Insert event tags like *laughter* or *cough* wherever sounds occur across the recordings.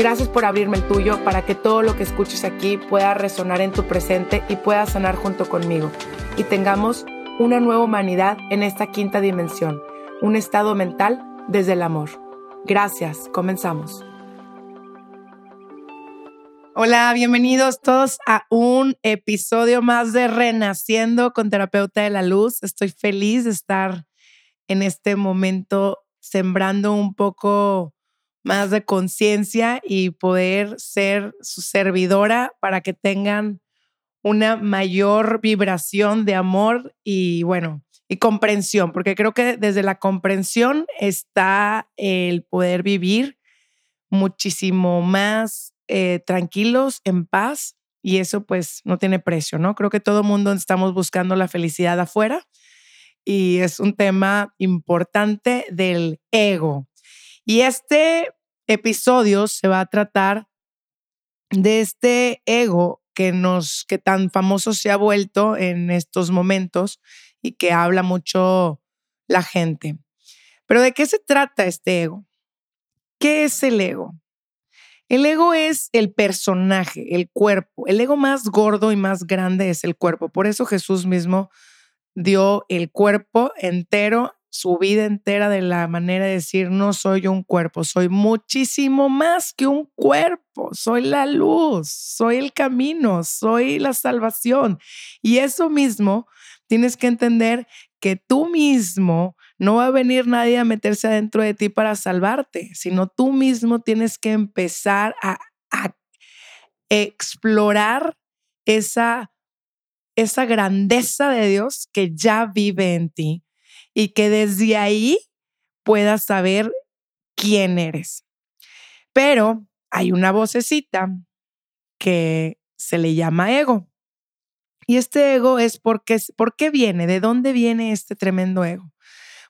Gracias por abrirme el tuyo para que todo lo que escuches aquí pueda resonar en tu presente y pueda sanar junto conmigo. Y tengamos una nueva humanidad en esta quinta dimensión, un estado mental desde el amor. Gracias, comenzamos. Hola, bienvenidos todos a un episodio más de Renaciendo con Terapeuta de la Luz. Estoy feliz de estar en este momento sembrando un poco más de conciencia y poder ser su servidora para que tengan una mayor vibración de amor y bueno, y comprensión, porque creo que desde la comprensión está el poder vivir muchísimo más eh, tranquilos, en paz, y eso pues no tiene precio, ¿no? Creo que todo mundo estamos buscando la felicidad afuera y es un tema importante del ego. Y este episodio se va a tratar de este ego que nos que tan famoso se ha vuelto en estos momentos y que habla mucho la gente. Pero ¿de qué se trata este ego? ¿Qué es el ego? El ego es el personaje, el cuerpo. El ego más gordo y más grande es el cuerpo. Por eso Jesús mismo dio el cuerpo entero su vida entera de la manera de decir, no soy un cuerpo, soy muchísimo más que un cuerpo, soy la luz, soy el camino, soy la salvación. Y eso mismo tienes que entender que tú mismo no va a venir nadie a meterse adentro de ti para salvarte, sino tú mismo tienes que empezar a, a explorar esa, esa grandeza de Dios que ya vive en ti y que desde ahí puedas saber quién eres. Pero hay una vocecita que se le llama ego. Y este ego es porque, ¿por qué viene? ¿De dónde viene este tremendo ego?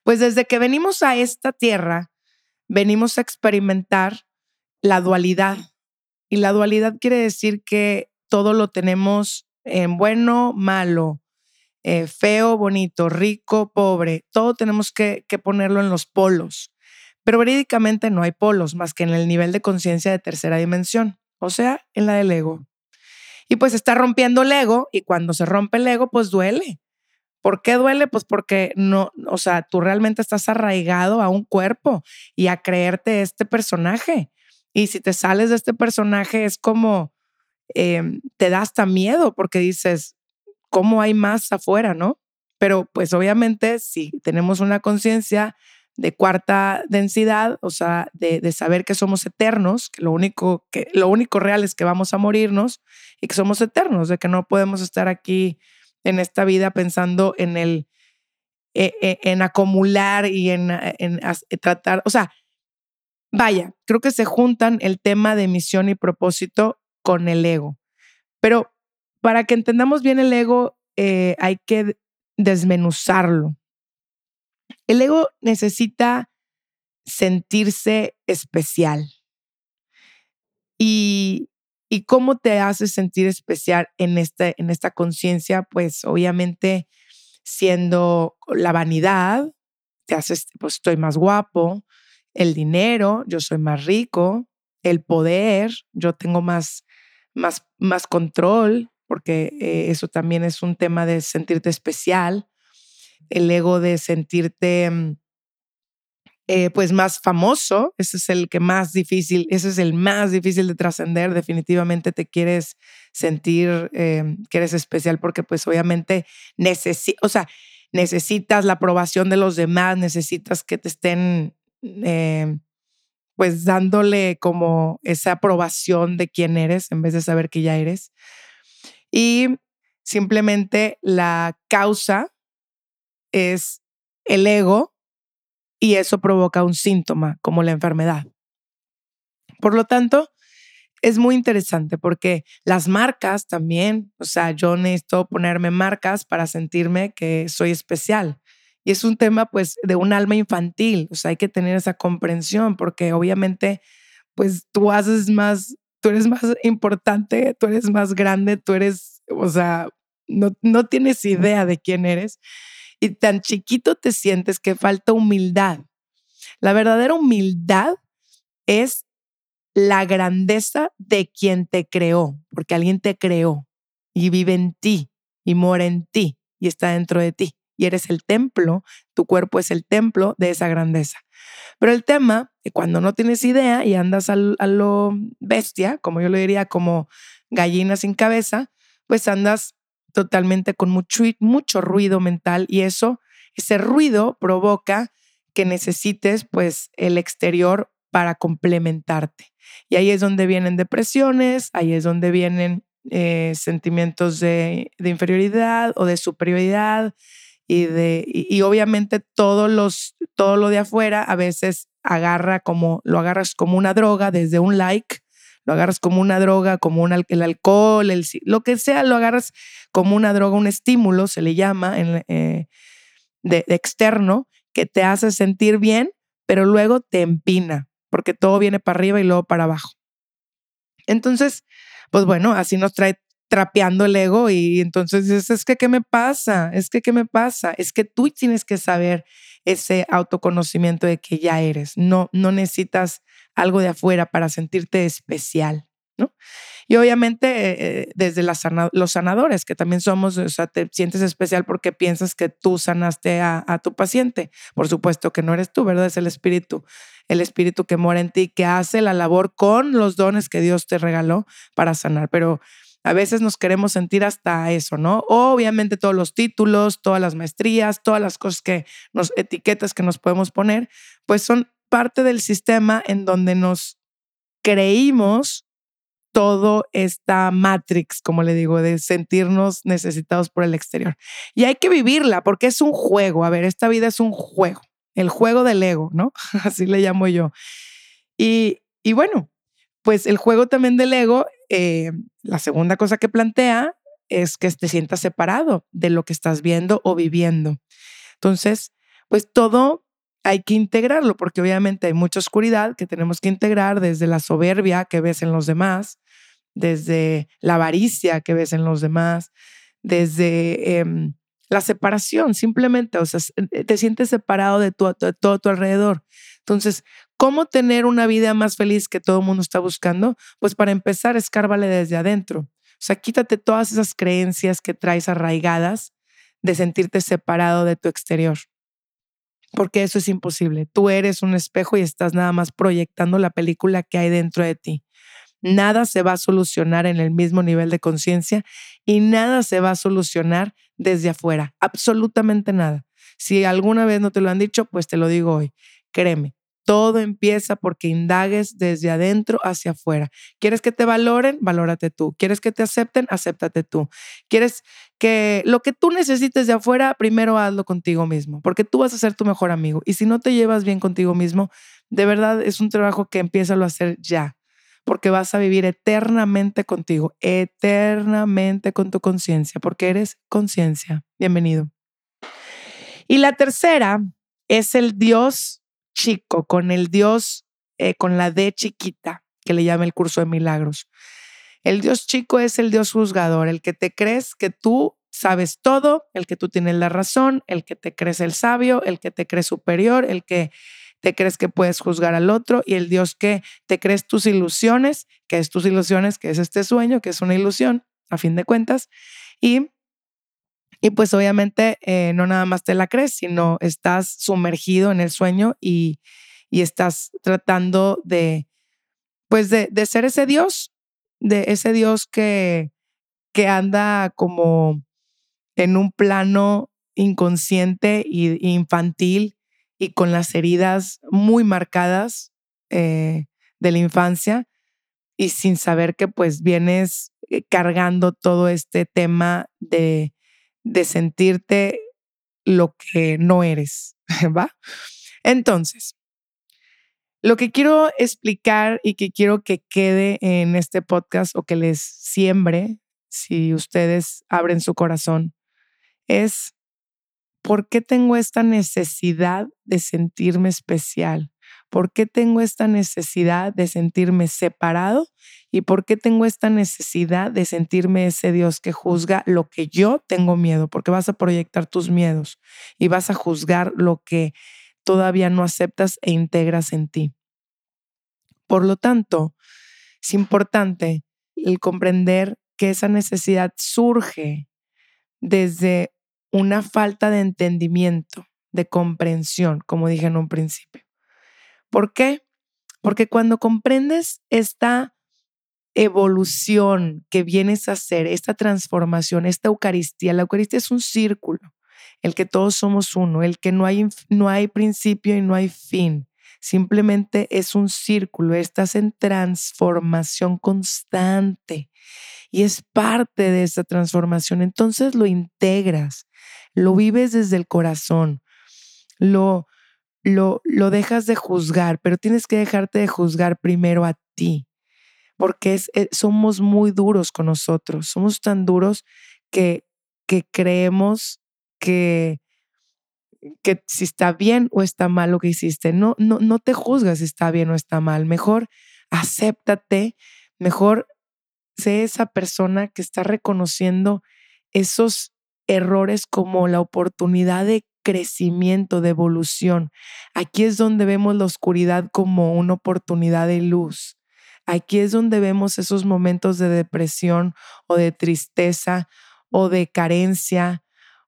Pues desde que venimos a esta tierra, venimos a experimentar la dualidad. Y la dualidad quiere decir que todo lo tenemos en bueno, malo, eh, feo, bonito, rico, pobre, todo tenemos que, que ponerlo en los polos. Pero verídicamente no hay polos más que en el nivel de conciencia de tercera dimensión, o sea, en la del ego. Y pues está rompiendo el ego y cuando se rompe el ego, pues duele. ¿Por qué duele? Pues porque no, o sea, tú realmente estás arraigado a un cuerpo y a creerte este personaje. Y si te sales de este personaje es como, em, te da hasta miedo porque dices, cómo hay más afuera, ¿no? Pero pues obviamente si tenemos una conciencia de cuarta densidad, o sea, de, saber que somos eternos, que lo, único que lo único real es que vamos a morirnos y que somos eternos, de que no podemos estar aquí en esta vida pensando en el, e, e, en acumular y en, en tratar, o sea, vaya, creo que se juntan el tema de misión y propósito con el ego. Pero para que entendamos bien el ego, eh, hay que desmenuzarlo. El ego necesita sentirse especial. Y, y cómo te hace sentir especial en esta, en esta conciencia, pues obviamente siendo la vanidad, te haces, pues estoy más guapo, el dinero, yo soy más rico, el poder, yo tengo más, más, más control, porque eh, eso también es un tema de sentirte especial, el ego de sentirte mm, eh, pues más famoso, ese es el que más difícil, ese es el más difícil de trascender, definitivamente te quieres sentir eh, que eres especial porque pues obviamente necesitas, o sea, necesitas la aprobación de los demás, necesitas que te estén eh, pues dándole como esa aprobación de quién eres en vez de saber que ya eres. Y simplemente la causa es el ego y eso provoca un síntoma como la enfermedad. Por lo tanto, es muy interesante porque las marcas también, o sea, yo necesito ponerme marcas para sentirme que soy especial. Y es un tema pues de un alma infantil, o sea, hay que tener esa comprensión porque obviamente pues tú haces más, tú eres más importante, tú eres más grande, tú eres, o sea, no, no tienes idea de quién eres y tan chiquito te sientes que falta humildad. La verdadera humildad es la grandeza de quien te creó, porque alguien te creó y vive en ti y mora en ti y está dentro de ti. Y eres el templo, tu cuerpo es el templo de esa grandeza. Pero el tema, cuando no tienes idea y andas a lo bestia, como yo lo diría, como gallina sin cabeza, pues andas totalmente con mucho, mucho ruido mental y eso, ese ruido provoca que necesites pues el exterior para complementarte. Y ahí es donde vienen depresiones, ahí es donde vienen eh, sentimientos de, inferioridad o de superioridad y, de, y, obviamente los, todo lo de afuera a veces agarra como, lo agarras como una droga desde un like lo agarras como una droga, como un, el alcohol, el, lo que sea, lo agarras como una droga, un estímulo, se le llama, eh, de, externo, que te hace sentir bien, pero luego te empina, porque todo viene para arriba y luego para abajo. Entonces, pues bueno, así nos trae trapeando el ego y entonces dices, es que, ¿qué me pasa? Es que, ¿qué me pasa? Es que tú tienes que saber ese autoconocimiento de que ya eres. No, no necesitas algo de afuera para sentirte especial, ¿no? Y obviamente eh, eh, desde los sanadores, que también somos, o sea, te sientes especial porque piensas que tú sanaste a, a, tu paciente. Por supuesto que no eres tú, ¿verdad? Es el espíritu, el espíritu que mora en ti, que hace la labor con los dones que Dios te regaló para sanar. Pero a veces nos queremos sentir hasta eso, ¿no? Obviamente todos los títulos, todas las maestrías, todas las cosas que nos, etiquetas que nos podemos poner, pues son parte del sistema en donde nos creímos todo esta matrix, como le digo, de sentirnos necesitados por el exterior. Y hay que vivirla porque es un juego. A ver, esta vida es un juego, el juego del ego, ¿no? *laughs* Así le llamo yo. Y, y bueno, pues el juego también del ego, eh, la segunda cosa que plantea es que te sientas separado de lo que estás viendo o viviendo. Entonces, pues todo hay que integrarlo porque obviamente hay mucha oscuridad que tenemos que integrar desde la soberbia que ves en los demás, desde la avaricia que ves en los demás, desde em, la separación, simplemente, o sea, te sientes separado de, de todo tu alrededor. Entonces, ¿cómo tener una vida más feliz que todo el mundo está buscando? Pues para empezar, escárvale desde adentro. O sea, quítate todas esas creencias que traes arraigadas de sentirte separado de tu exterior. Porque eso es imposible. Tú eres un espejo y estás nada más proyectando la película que hay dentro de ti. Nada se va a solucionar en el mismo nivel de conciencia y nada se va a solucionar desde afuera. Absolutamente nada. Si alguna vez no te lo han dicho, pues te lo digo hoy. Créeme, todo empieza porque indagues desde adentro hacia afuera. ¿Quieres que te valoren? Valórate tú. ¿Quieres que te acepten? Acéptate tú. ¿Quieres que lo que tú necesites de afuera, primero hazlo contigo mismo, porque tú vas a ser tu mejor amigo. Y si no te llevas bien contigo mismo, de verdad es un trabajo que empieza a hacer ya, porque vas a vivir eternamente contigo, eternamente con tu conciencia, porque eres conciencia. Bienvenido. Y la tercera es el Dios chico, con el Dios, eh, con la D chiquita, que le llama el curso de milagros. El Dios chico es el Dios juzgador, el que te crees que tú sabes todo, el que tú tienes la razón, el que te crees el sabio, el que te crees superior, el que te crees que puedes juzgar al otro y el Dios que te crees tus ilusiones, que es tus ilusiones, que es este sueño, que es una ilusión, a fin de cuentas. Y Y pues obviamente eh, no nada más te la crees, sino estás sumergido en el sueño y, y estás tratando de, pues de, de, ser ese Dios, de ese Dios que, que anda como en un plano inconsciente e infantil y con las heridas muy marcadas eh, de la infancia y sin saber que pues vienes eh, cargando todo este tema de de sentirte lo que no eres, *laughs* ¿va? Entonces, lo que quiero explicar y que quiero que quede en este podcast o que les siembre, si ustedes abren su corazón, es ¿por qué tengo esta necesidad de sentirme especial? ¿Por qué tengo esta necesidad de sentirme separado? ¿Y por qué tengo esta necesidad de sentirme ese Dios que juzga lo que yo tengo miedo? Porque vas a proyectar tus miedos y vas a juzgar lo que todavía no aceptas e integras en ti. Por lo tanto, es importante el comprender que esa necesidad surge desde una falta de entendimiento, de comprensión, como dije en un principio. ¿Por qué? Porque cuando comprendes esta evolución que vienes a hacer, esta transformación, esta Eucaristía, la Eucaristía es un círculo, el que todos somos uno, el que no hay, no hay principio y no hay fin. Simplemente es un círculo, estás en transformación constante y es parte de esa transformación. Entonces lo integras, lo vives desde el corazón, lo, lo, lo dejas de juzgar, pero tienes que dejarte de juzgar primero a ti, porque es, eh, somos muy duros con nosotros, somos tan duros que, que creemos que, que si está bien o está mal lo que hiciste, no, no, no te juzgas si está bien o está mal, mejor acéptate, mejor sé esa persona que está reconociendo esos errores como la oportunidad de crecimiento, de evolución. Aquí es donde vemos la oscuridad como una oportunidad de luz. Aquí es donde vemos esos momentos de depresión o de tristeza o de carencia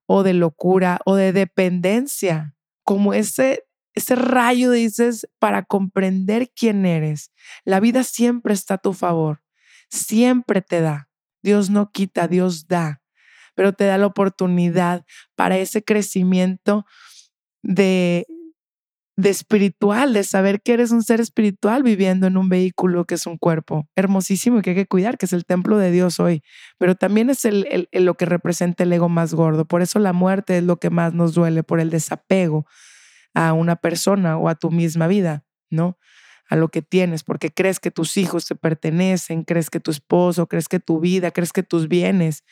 o de locura o de dependencia, como ese ese rayo dices para comprender quién eres. La vida siempre está a tu favor, siempre te da. Dios no quita, Dios da pero te da la oportunidad para ese crecimiento de, de espiritual, de saber que eres un ser espiritual viviendo en un vehículo que es un cuerpo hermosísimo y que hay que cuidar, que es el templo de Dios hoy, pero también es el, lo que representa el ego más gordo. Por eso la muerte es lo que más nos duele, por el desapego a una persona o a tu misma vida, ¿no? A lo que tienes, porque crees que tus hijos te pertenecen, crees que tu esposo, crees que tu vida, crees que tus bienes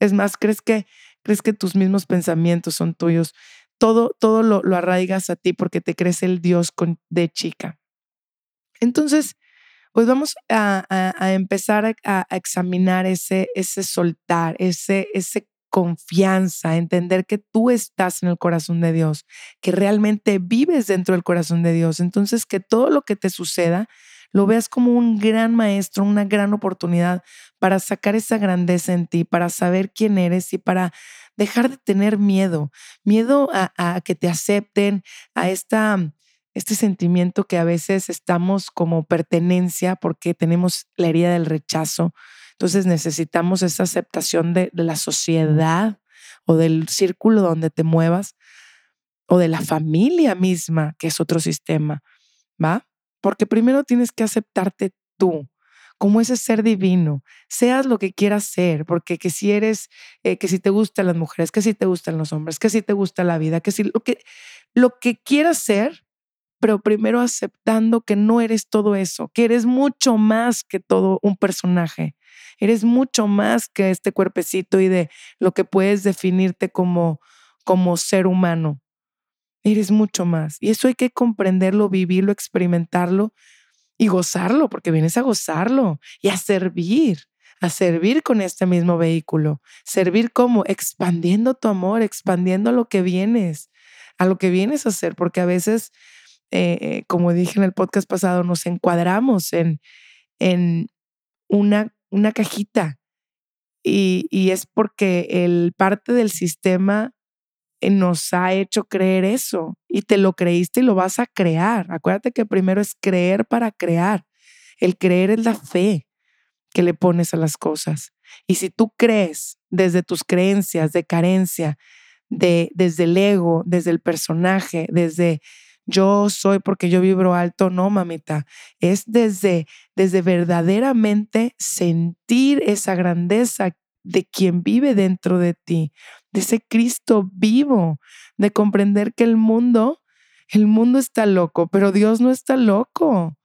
es más, crees que, crees que tus mismos pensamientos son tuyos. Todo, todo lo, lo arraigas a ti porque te crees el Dios de chica. Entonces, pues vamos a, a, empezar a, a, examinar ese, ese soltar, ese, ese confianza, entender que tú estás en el corazón de Dios, que realmente vives dentro del corazón de Dios. Entonces, que todo lo que te suceda lo veas como un gran maestro, una gran oportunidad para sacar esa grandeza en ti, para saber quién eres y para dejar de tener miedo, miedo a, que te acepten, a esta, este sentimiento que a veces estamos como pertenencia porque tenemos la herida del rechazo. Entonces necesitamos esa aceptación de, de la sociedad o del círculo donde te muevas o de la familia misma, que es otro sistema, ¿va? Porque primero tienes que aceptarte tú como ese ser divino, seas lo que quieras ser, porque que si eres, eh, que si te gustan las mujeres, que si te gustan los hombres, que si te gusta la vida, que si lo que, lo que quieras ser, pero primero aceptando que no eres todo eso, que eres mucho más que todo un personaje, eres mucho más que este cuerpecito y de lo que puedes definirte como, como ser humano. Eres mucho más. Y eso hay que comprenderlo, vivirlo, experimentarlo y gozarlo, porque vienes a gozarlo y a servir, a servir con este mismo vehículo. Servir como expandiendo tu amor, expandiendo lo que vienes, a lo que vienes a hacer, porque a veces, eh, eh, como dije en el podcast pasado, nos encuadramos en, en una, una cajita y, y es porque el parte del sistema nos ha hecho creer eso y te lo creíste y lo vas a crear. Acuérdate que primero es creer para crear. El creer es la fe que le pones a las cosas. Y si tú crees desde tus creencias de carencia, de, desde el ego, desde el personaje, desde yo soy porque yo vibro alto, no, mamita. Es desde, desde verdaderamente sentir esa grandeza de quien vive dentro de ti, de ese Cristo vivo, de comprender que el mundo, el mundo está loco, pero Dios no está loco.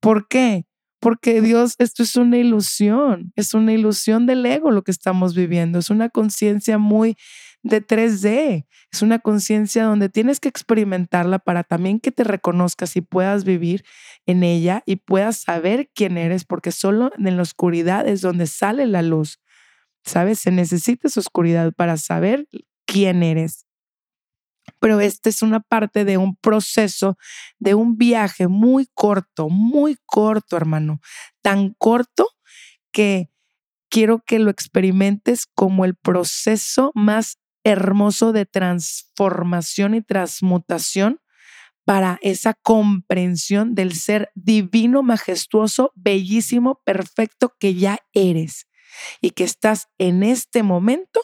¿Por qué? Porque Dios, esto es una ilusión, es una ilusión del ego lo que estamos viviendo, es una conciencia muy de 3D, es una conciencia donde tienes que experimentarla para también que te reconozcas y puedas vivir en ella y puedas saber quién eres, porque solo en la oscuridad es donde sale la luz. ¿Sabes? Se necesita esa oscuridad para saber quién eres. Pero esta es una parte de un proceso, de un viaje muy corto, muy corto, hermano. Tan corto que quiero que lo experimentes como el proceso más hermoso de transformación y transmutación para esa comprensión del ser divino, majestuoso, bellísimo, perfecto que ya eres y que estás en este momento,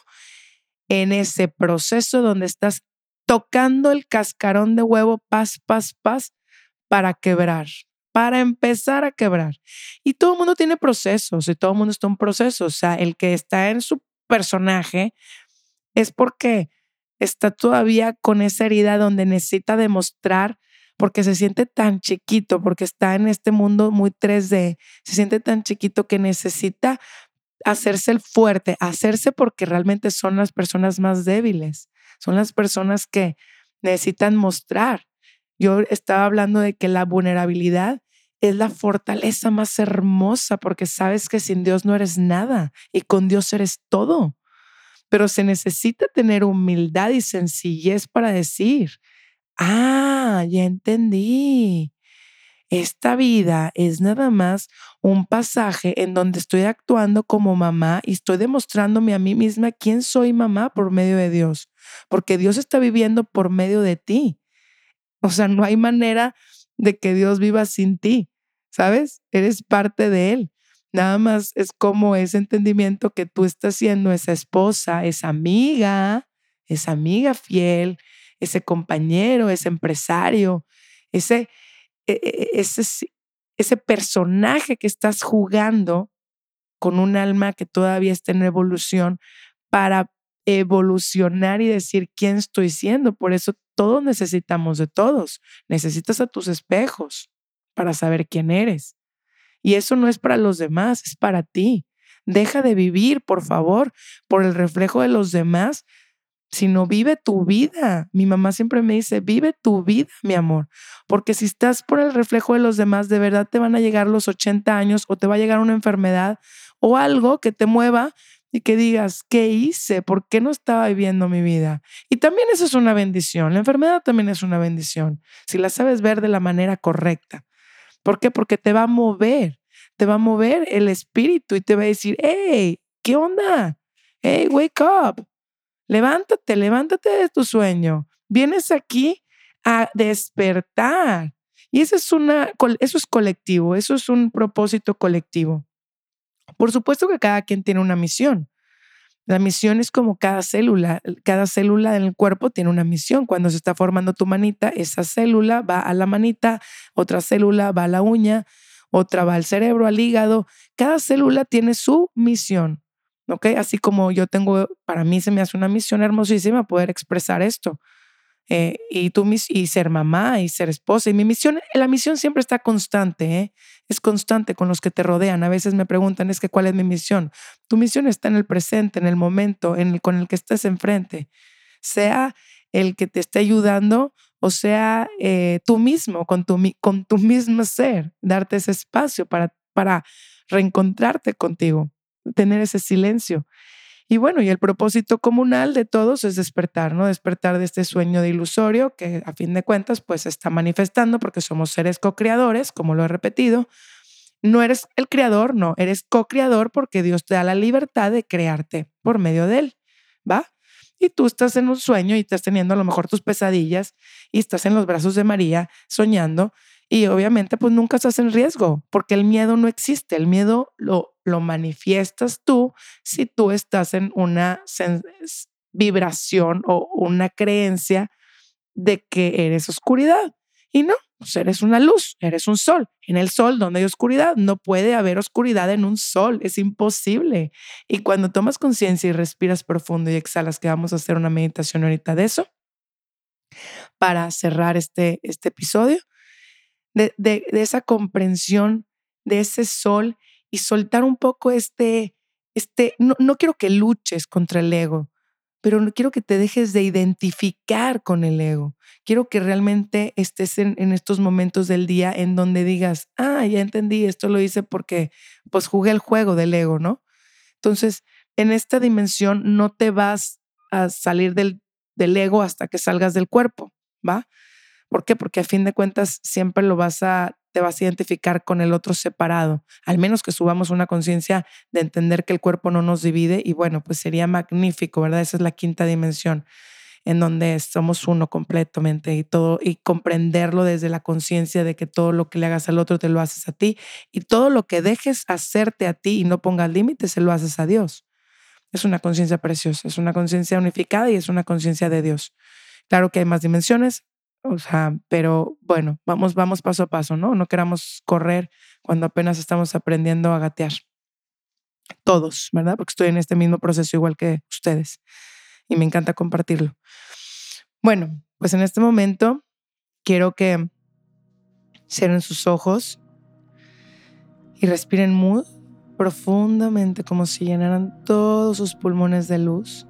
en ese proceso donde estás tocando el cascarón de huevo, paz, paz, paz, para quebrar, para empezar a quebrar. Y todo el mundo tiene procesos y todo el mundo está en un proceso. O sea, el que está en su personaje es porque está todavía con esa herida donde necesita demostrar porque se siente tan chiquito, porque está en este mundo muy 3D, se siente tan chiquito que necesita hacerse el fuerte, hacerse porque realmente son las personas más débiles, son las personas que necesitan mostrar. Yo estaba hablando de que la vulnerabilidad es la fortaleza más hermosa porque sabes que sin Dios no eres nada y con Dios eres todo. Pero se necesita tener humildad y sencillez para decir, ah, ya entendí. Esta vida es nada más un pasaje en donde estoy actuando como mamá y estoy demostrándome a mí misma quién soy mamá por medio de Dios, porque Dios está viviendo por medio de ti. O sea, no hay manera de que Dios viva sin ti, ¿sabes? Eres parte de Él. Nada más es como ese entendimiento que tú estás siendo esa esposa, esa amiga, esa amiga fiel, ese compañero, ese empresario, ese ese, ese personaje que estás jugando con un alma que todavía está en evolución para evolucionar y decir quién estoy siendo. Por eso todos necesitamos de todos. Necesitas a tus espejos para saber quién eres. Y eso no es para los demás, es para ti. Deja de vivir, por favor, por el reflejo de los demás sino vive tu vida. Mi mamá siempre me dice, vive tu vida, mi amor, porque si estás por el reflejo de los demás, de verdad te van a llegar los 80 años o te va a llegar una enfermedad o algo que te mueva y que digas, ¿qué hice? ¿Por qué no estaba viviendo mi vida? Y también eso es una bendición. La enfermedad también es una bendición, si la sabes ver de la manera correcta. ¿Por qué? Porque te va a mover, te va a mover el espíritu y te va a decir, hey, ¿qué onda? Hey, wake up. Levántate, levántate de tu sueño. Vienes aquí a despertar. Y eso es, una, eso es colectivo, eso es un propósito colectivo. Por supuesto que cada quien tiene una misión. La misión es como cada célula. Cada célula en el cuerpo tiene una misión. Cuando se está formando tu manita, esa célula va a la manita, otra célula va a la uña, otra va al cerebro, al hígado. Cada célula tiene su misión. ¿Ok? Así como yo tengo, para mí se me hace una misión hermosísima poder expresar esto. Eh, y tú y ser mamá y ser esposa. Y mi misión, la misión siempre está constante, ¿eh? es constante con los que te rodean. A veces me preguntan, es que ¿cuál es mi misión? Tu misión está en el presente, en el momento, en el, con el que estés enfrente. Sea el que te esté ayudando o sea eh, tú mismo, con tu, con tu mismo ser, darte ese espacio para, para reencontrarte contigo tener ese silencio. Y bueno, y el propósito comunal de todos es despertar, ¿no? Despertar de este sueño de ilusorio que a fin de cuentas pues está manifestando porque somos seres co-creadores, como lo he repetido, No eres el creador, no, eres co-creador porque Dios te da la libertad de crearte por medio de Él, ¿va? Y tú estás en un sueño y estás teniendo a lo mejor tus pesadillas y estás en los brazos de María soñando y obviamente pues nunca estás en riesgo porque el miedo no existe, el miedo lo, lo manifiestas tú si tú estás en una vibración o una creencia de que eres oscuridad. Y no, pues eres una luz, eres un sol. En el sol donde hay oscuridad, no puede haber oscuridad en un sol, es imposible. Y cuando tomas conciencia y respiras profundo y exhalas, que vamos a hacer una meditación ahorita de eso, para cerrar este, este episodio, de, de, esa comprensión de ese sol y soltar un poco este, este, no, no quiero que luches contra el ego, pero no quiero que te dejes de identificar con el ego. Quiero que realmente estés en, estos momentos del día en donde digas, ah, ya entendí, esto lo hice porque pues jugué el juego del ego, ¿no? Entonces, en esta dimensión no te vas a salir del, del ego hasta que salgas del cuerpo, ¿va? ¿Por qué? Porque a fin de cuentas siempre lo vas a te vas a identificar con el otro separado, al menos que subamos una conciencia de entender que el cuerpo no nos divide y bueno, pues sería magnífico, ¿verdad? Esa es la quinta dimensión en donde somos uno completamente y todo y comprenderlo desde la conciencia de que todo lo que le hagas al otro te lo haces a ti y todo lo que dejes hacerte a ti y no pongas límites se lo haces a Dios. Es una conciencia preciosa, es una conciencia unificada y es una conciencia de Dios. Claro que hay más dimensiones, o sea, pero bueno, vamos, vamos paso a paso, ¿no? No queramos correr cuando apenas estamos aprendiendo a gatear. Todos, ¿verdad? Porque estoy en este mismo proceso igual que ustedes y me encanta compartirlo. Bueno, pues en este momento quiero que cierren sus ojos y respiren muy profundamente como si llenaran todos sus pulmones de luz.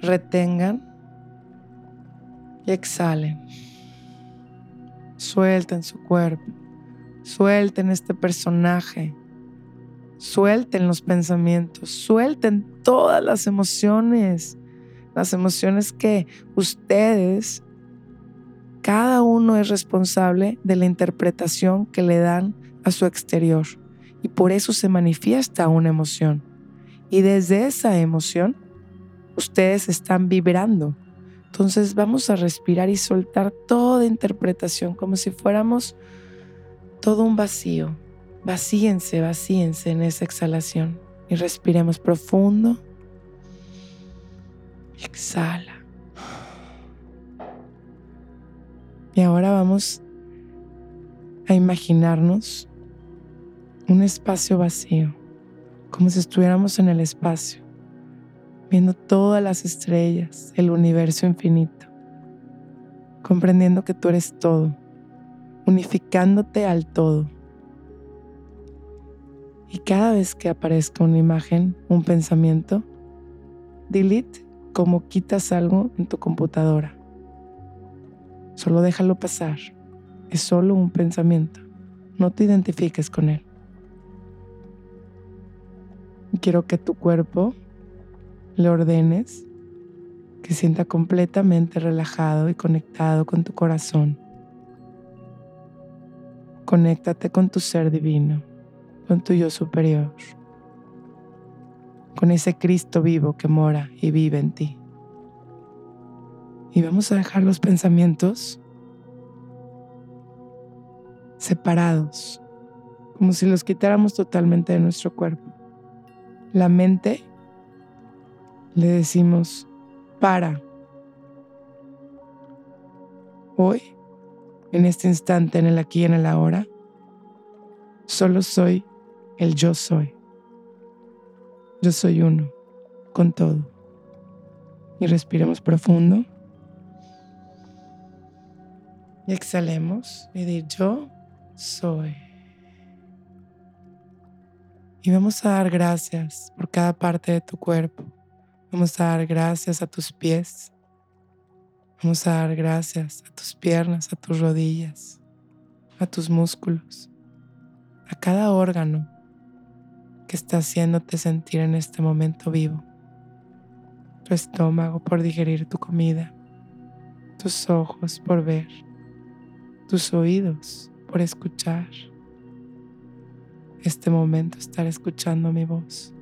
Retengan y exhalen. Suelten su cuerpo. Suelten este personaje. Suelten los pensamientos. Suelten todas las emociones. Las emociones que ustedes, cada uno es responsable de la interpretación que le dan a su exterior. Y por eso se manifiesta una emoción. Y desde esa emoción, ustedes están vibrando entonces vamos a respirar y soltar toda interpretación como si fuéramos todo un vacío. Vacíense, vacíense en esa exhalación y respiremos profundo. Exhala. Y ahora vamos a imaginarnos un espacio vacío, como si estuviéramos en el espacio viendo todas las estrellas, el universo infinito, comprendiendo que tú eres todo, unificándote al todo. Y cada vez que aparezca una imagen, un pensamiento, delete como quitas algo en tu computadora. Solo déjalo pasar. Es solo un pensamiento. No te identifiques con él. Quiero que tu cuerpo le ordenes que sienta completamente relajado y conectado con tu corazón. Conéctate con tu ser divino, con tu yo superior, con ese Cristo vivo que mora y vive en ti. Y vamos a dejar los pensamientos separados, como si los quitáramos totalmente de nuestro cuerpo. La mente le decimos, para. Hoy, en este instante, en el aquí y en el ahora, solo soy el yo soy. Yo soy uno con todo. Y respiremos profundo. Y exhalemos y di yo soy. Y vamos a dar gracias por cada parte de tu cuerpo. Vamos a dar gracias a tus pies. Vamos a dar gracias a tus piernas, a tus rodillas, a tus músculos, a cada órgano que está haciéndote sentir en este momento vivo. Tu estómago por digerir tu comida, tus ojos por ver, tus oídos por escuchar, este momento estar escuchando mi voz.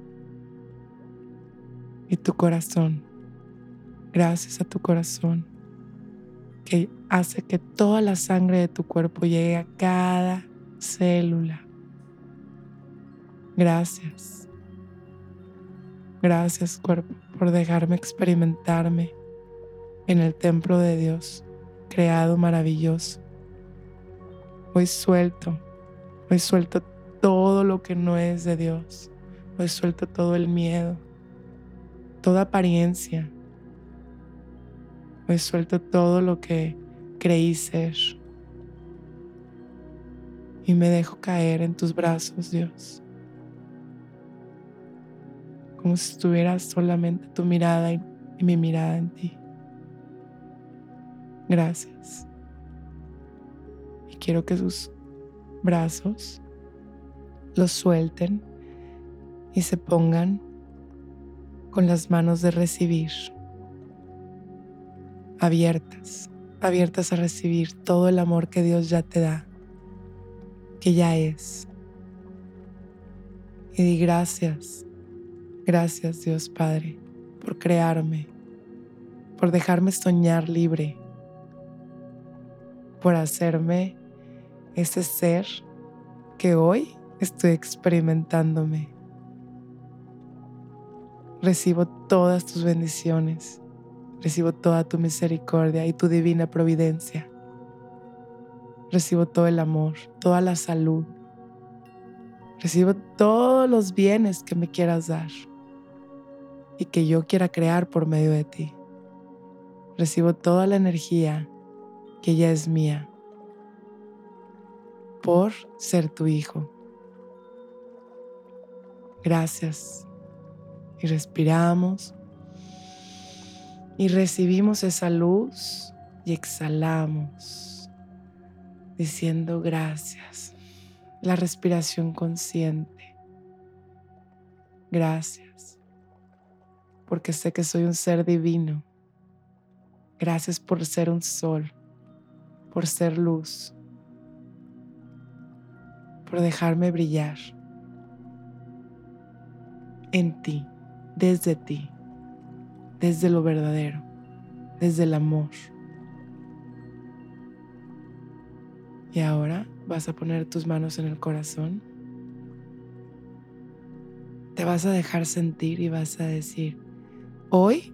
Y tu corazón, gracias a tu corazón, que hace que toda la sangre de tu cuerpo llegue a cada célula. Gracias. Gracias cuerpo por dejarme experimentarme en el templo de Dios, creado maravilloso. Hoy suelto, hoy suelto todo lo que no es de Dios. Hoy suelto todo el miedo, toda apariencia. Hoy suelto todo lo que creí ser. Y me dejo caer en tus brazos, Dios. Como si estuviera solamente tu mirada y, y mi mirada en ti. Gracias. Y quiero que sus brazos los suelten y se pongan con las manos de recibir abiertas, abiertas a recibir todo el amor que Dios ya te da, que ya es. Y di gracias, gracias Dios Padre, por crearme, por dejarme soñar libre, por hacerme ese ser que hoy estoy experimentándome. Recibo todas tus bendiciones, recibo toda tu misericordia y tu divina providencia. Recibo todo el amor, toda la salud. Recibo todos los bienes que me quieras dar y que yo quiera crear por medio de ti. Recibo toda la energía que ya es mía por ser tu hijo. Gracias. Y respiramos. Y recibimos esa luz y exhalamos diciendo gracias. La respiración consciente. Gracias. Porque sé que soy un ser divino. Gracias por ser un sol, por ser luz, por dejarme brillar en ti, desde ti, desde lo verdadero, desde el amor. Y ahora vas a poner tus manos en el corazón. Te vas a dejar sentir y vas a decir, hoy,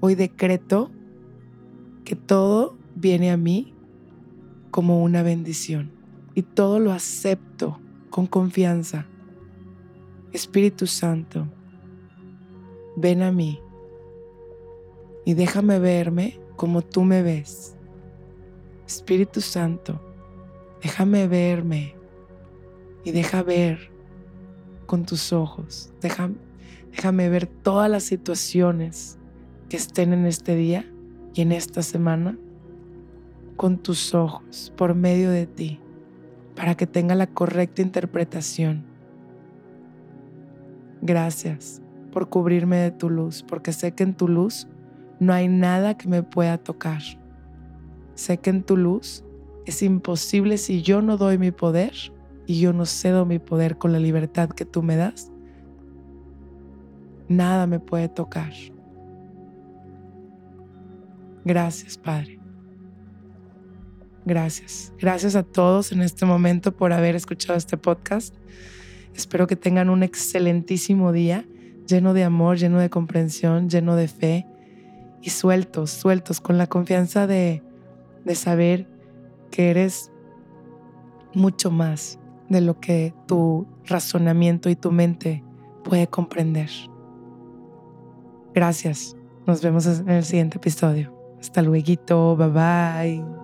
hoy decreto que todo viene a mí como una bendición y todo lo acepto con confianza Espíritu Santo, ven a mí y déjame verme como tú me ves. Espíritu Santo, déjame verme y deja ver con tus ojos. déjame ver todas las situaciones que estén en este día y en esta semana con tus ojos por medio de ti para que tenga la correcta interpretación Gracias por cubrirme de tu luz, porque sé que en tu luz no hay nada que me pueda tocar. Sé que en tu luz es imposible si yo no doy mi poder y yo no cedo mi poder con la libertad que tú me das. Nada me puede tocar. Gracias, Padre. Gracias. Gracias a todos en este momento por haber escuchado este podcast. Espero que tengan un excelentísimo día lleno de amor, lleno de comprensión, lleno de fe y sueltos, sueltos, con la confianza de, de saber que eres mucho más de lo que tu razonamiento y tu mente puede comprender. Gracias. Nos vemos en el siguiente episodio. Hasta luego. Bye bye.